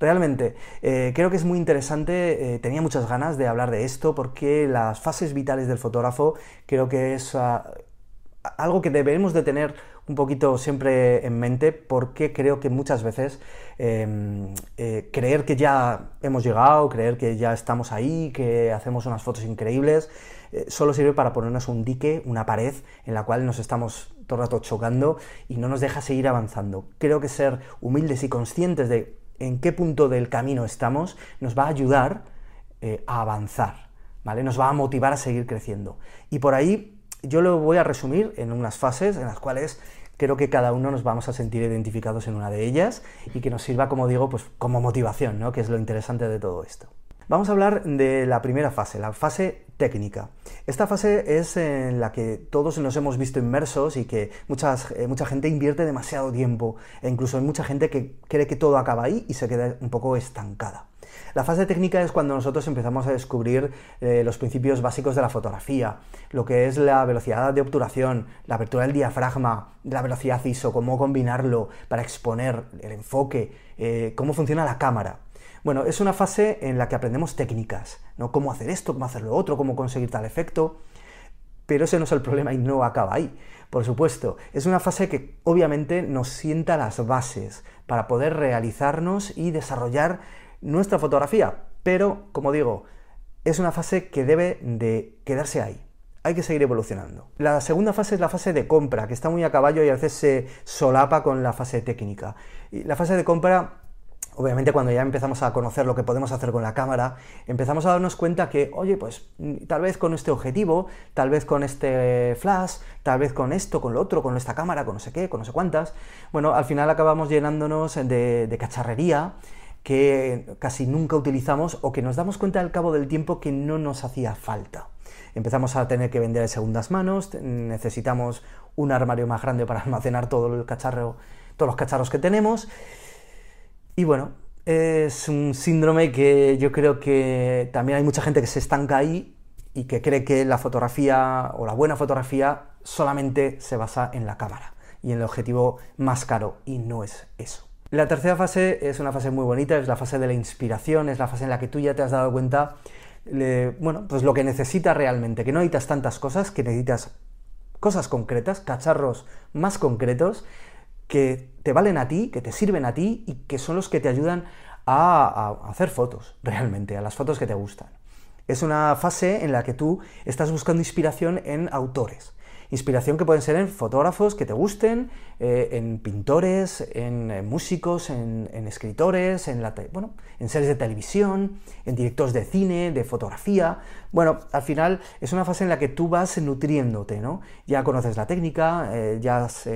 Realmente, eh, creo que es muy interesante, eh, tenía muchas ganas de hablar de esto porque las fases vitales del fotógrafo creo que es ah, algo que debemos de tener un poquito siempre en mente porque creo que muchas veces em, eh, creer que ya hemos llegado, creer que ya estamos ahí, que hacemos unas fotos increíbles, solo sirve para ponernos un dique, una pared en la cual nos estamos todo el rato chocando y no nos deja seguir avanzando. Creo que ser humildes y conscientes de en qué punto del camino estamos nos va a ayudar eh, a avanzar, ¿vale? Nos va a motivar a seguir creciendo. Y por ahí yo lo voy a resumir en unas fases en las cuales creo que cada uno nos vamos a sentir identificados en una de ellas y que nos sirva, como digo, pues como motivación, ¿no? Que es lo interesante de todo esto. Vamos a hablar de la primera fase, la fase técnica. Esta fase es en la que todos nos hemos visto inmersos y que eh, mucha gente invierte demasiado tiempo e incluso hay mucha gente que cree que todo acaba ahí y se queda un poco estancada. La fase técnica es cuando nosotros empezamos a descubrir eh, los principios básicos de la fotografía, lo que es la velocidad de obturación, la apertura del diafragma, la velocidad ISO, cómo combinarlo para exponer el enfoque, eh, cómo funciona la cámara. Bueno, es una fase en la que aprendemos técnicas, ¿no? Cómo hacer esto, cómo hacer lo otro, cómo conseguir tal efecto. Pero ese no es el problema y no acaba ahí. Por supuesto, es una fase que obviamente nos sienta las bases para poder realizarnos y desarrollar nuestra fotografía. Pero, como digo, es una fase que debe de quedarse ahí. Hay que seguir evolucionando. La segunda fase es la fase de compra, que está muy a caballo y a veces se solapa con la fase técnica. Y la fase de compra obviamente cuando ya empezamos a conocer lo que podemos hacer con la cámara, empezamos a darnos cuenta que, oye, pues mm, tal vez con este objetivo, tal vez con este flash, tal vez con esto, con lo otro, con esta cámara, con no sé qué, con no sé cuántas, bueno, al final acabamos llenándonos de, cacharrería que casi nunca utilizamos o que nos damos cuenta al cabo del tiempo que no nos hacía falta. Empezamos a tener que vender de segundas manos, necesitamos un armario más grande para almacenar todo el cacharro, todos los cacharros que tenemos y bueno, es un síndrome que yo creo que también hay mucha gente que se estanca ahí y que cree que la fotografía o la buena fotografía solamente se basa en la cámara y en el objetivo más caro, y no es eso. La tercera fase es una fase muy bonita, es la fase de la inspiración, es la fase en la que tú ya te has dado cuenta, bueno, pues lo que necesitas realmente, que no necesitas tantas cosas, que necesitas cosas concretas, cacharros más concretos, que te valen a ti, que te sirven a ti y que son los que te ayudan a, hacer fotos, realmente, a las fotos que te gustan. Es una fase en la que tú estás buscando inspiración en autores. Inspiración que pueden ser en fotógrafos que te gusten, eh, en pintores, en, eh, músicos, en, escritores, en, la bueno, en series de televisión, en directores de cine, de fotografía. Bueno, al final es una fase en la que tú vas nutriéndote, ¿no? Ya conoces la técnica, eh, ya has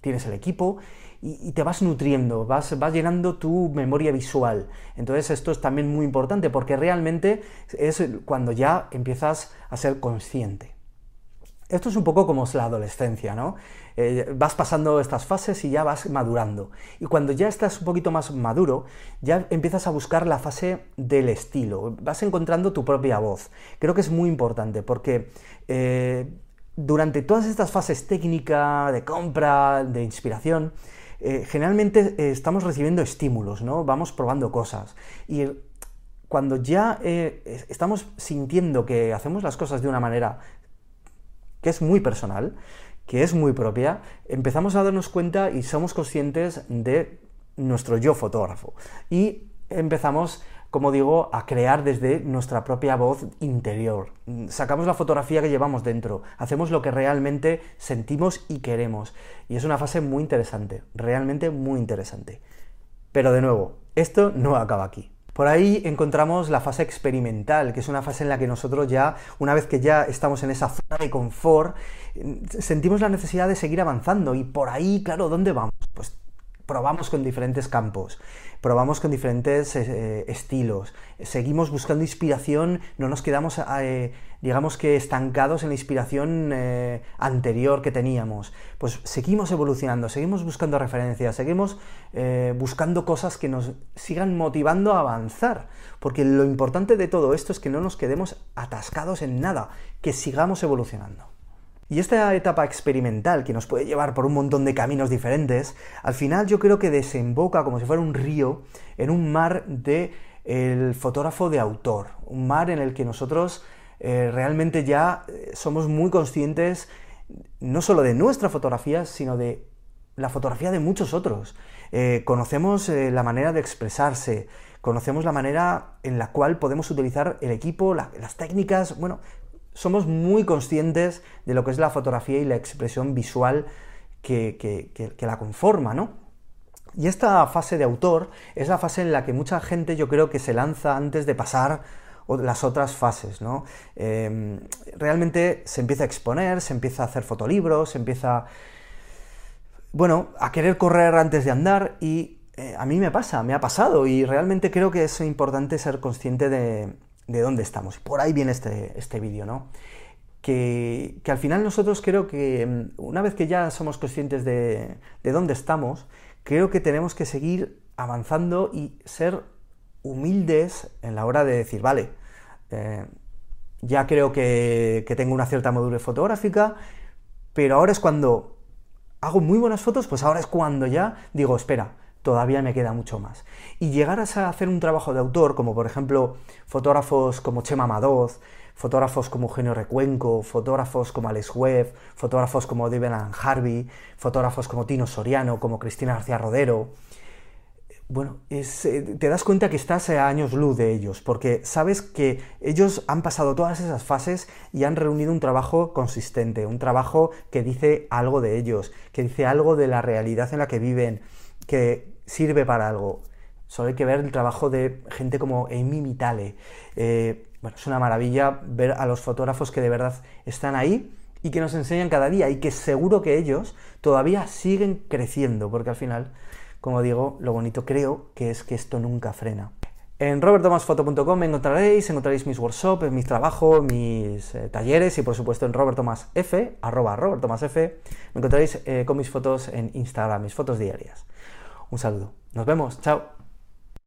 tienes el equipo y, te vas nutriendo, vas, vas, llenando tu memoria visual. Entonces esto es también muy importante porque realmente es cuando ya empiezas a ser consciente. Esto es un poco como es la adolescencia, ¿no? Eh, vas pasando estas fases y ya vas madurando. Y cuando ya estás un poquito más maduro, ya empiezas a buscar la fase del estilo, vas encontrando tu propia voz. Creo que es muy importante porque... Eh, durante todas estas fases técnica, de compra, de inspiración, eh, generalmente eh, estamos recibiendo estímulos, ¿no? Vamos probando cosas. Y cuando ya eh, estamos sintiendo que hacemos las cosas de una manera que es muy personal, que es muy propia, empezamos a darnos cuenta y somos conscientes de nuestro yo fotógrafo. Y empezamos como digo, a crear desde nuestra propia voz interior. Sacamos la fotografía que llevamos dentro, hacemos lo que realmente sentimos y queremos. Y es una fase muy interesante, realmente muy interesante. Pero de nuevo, esto no acaba aquí. Por ahí encontramos la fase experimental, que es una fase en la que nosotros ya, una vez que ya estamos en esa zona de confort, sentimos la necesidad de seguir avanzando. Y por ahí, claro, ¿dónde vamos? Pues probamos con diferentes campos, probamos con diferentes eh, estilos, seguimos buscando inspiración, no nos quedamos, eh, digamos que, estancados en la inspiración eh, anterior que teníamos. Pues seguimos evolucionando, seguimos buscando referencias, seguimos buscando cosas que nos sigan motivando a avanzar. Porque lo importante de todo esto es que no nos quedemos atascados en nada, que sigamos evolucionando. Y esta etapa experimental, que nos puede llevar por un montón de caminos diferentes, al final yo creo que desemboca como si fuera un río en un mar de el fotógrafo de autor, un mar en el que nosotros eh, realmente ya eh, somos muy conscientes no solo de nuestra fotografía, sino de la fotografía de muchos otros. Eh, conocemos la manera de expresarse, conocemos la manera en la cual podemos utilizar el equipo, las técnicas, bueno, somos muy conscientes de lo que es la fotografía y la expresión visual que, la conforma, ¿no? Y esta fase de autor es la fase en la que mucha gente yo creo que se lanza antes de pasar las otras fases, ¿no? Em, realmente se empieza a exponer, se empieza a hacer fotolibros, se empieza, bueno, a querer correr antes de andar y eh, a mí me pasa, me ha pasado y realmente creo que es importante ser consciente de, de dónde estamos. Por ahí viene este, este vídeo, ¿no? Que, al final nosotros creo que mm, una vez que ya somos conscientes de, dónde estamos, creo que tenemos que seguir avanzando y ser humildes en la hora de decir, vale, eh, ya creo que, que tengo una cierta madurez fotográfica, pero ahora es cuando hago muy buenas fotos, pues ahora es cuando ya digo, espera, todavía me queda mucho más. Y llegar a hacer un trabajo de autor, como por ejemplo fotógrafos como Chema Madoz, fotógrafos como Eugenio Recuenco, fotógrafos como Alex Webb, fotógrafos como David Harvey, fotógrafos como Tino Soriano, como Cristina García Rodero. Bueno, eh, te das cuenta que estás a años luz de ellos, porque sabes que ellos han pasado todas esas fases y han reunido un trabajo consistente, un trabajo que dice algo de ellos, que dice algo de la realidad en la que viven, que sirve para algo. Solo hay que ver el trabajo de gente como Amy Mitale. Eh, bueno, es una maravilla ver a los fotógrafos que de verdad están ahí y que nos enseñan cada día y que seguro que ellos todavía siguen creciendo, porque al final, como digo, lo bonito creo que es que esto nunca frena. En robertomasfoto.com me encontraréis, encontraréis mis workshops, mis trabajos, mis eh, talleres y por supuesto en robertomasf, me encontraréis eh, con mis fotos en Instagram, mis fotos diarias. Un saludo. Nos vemos. Chao.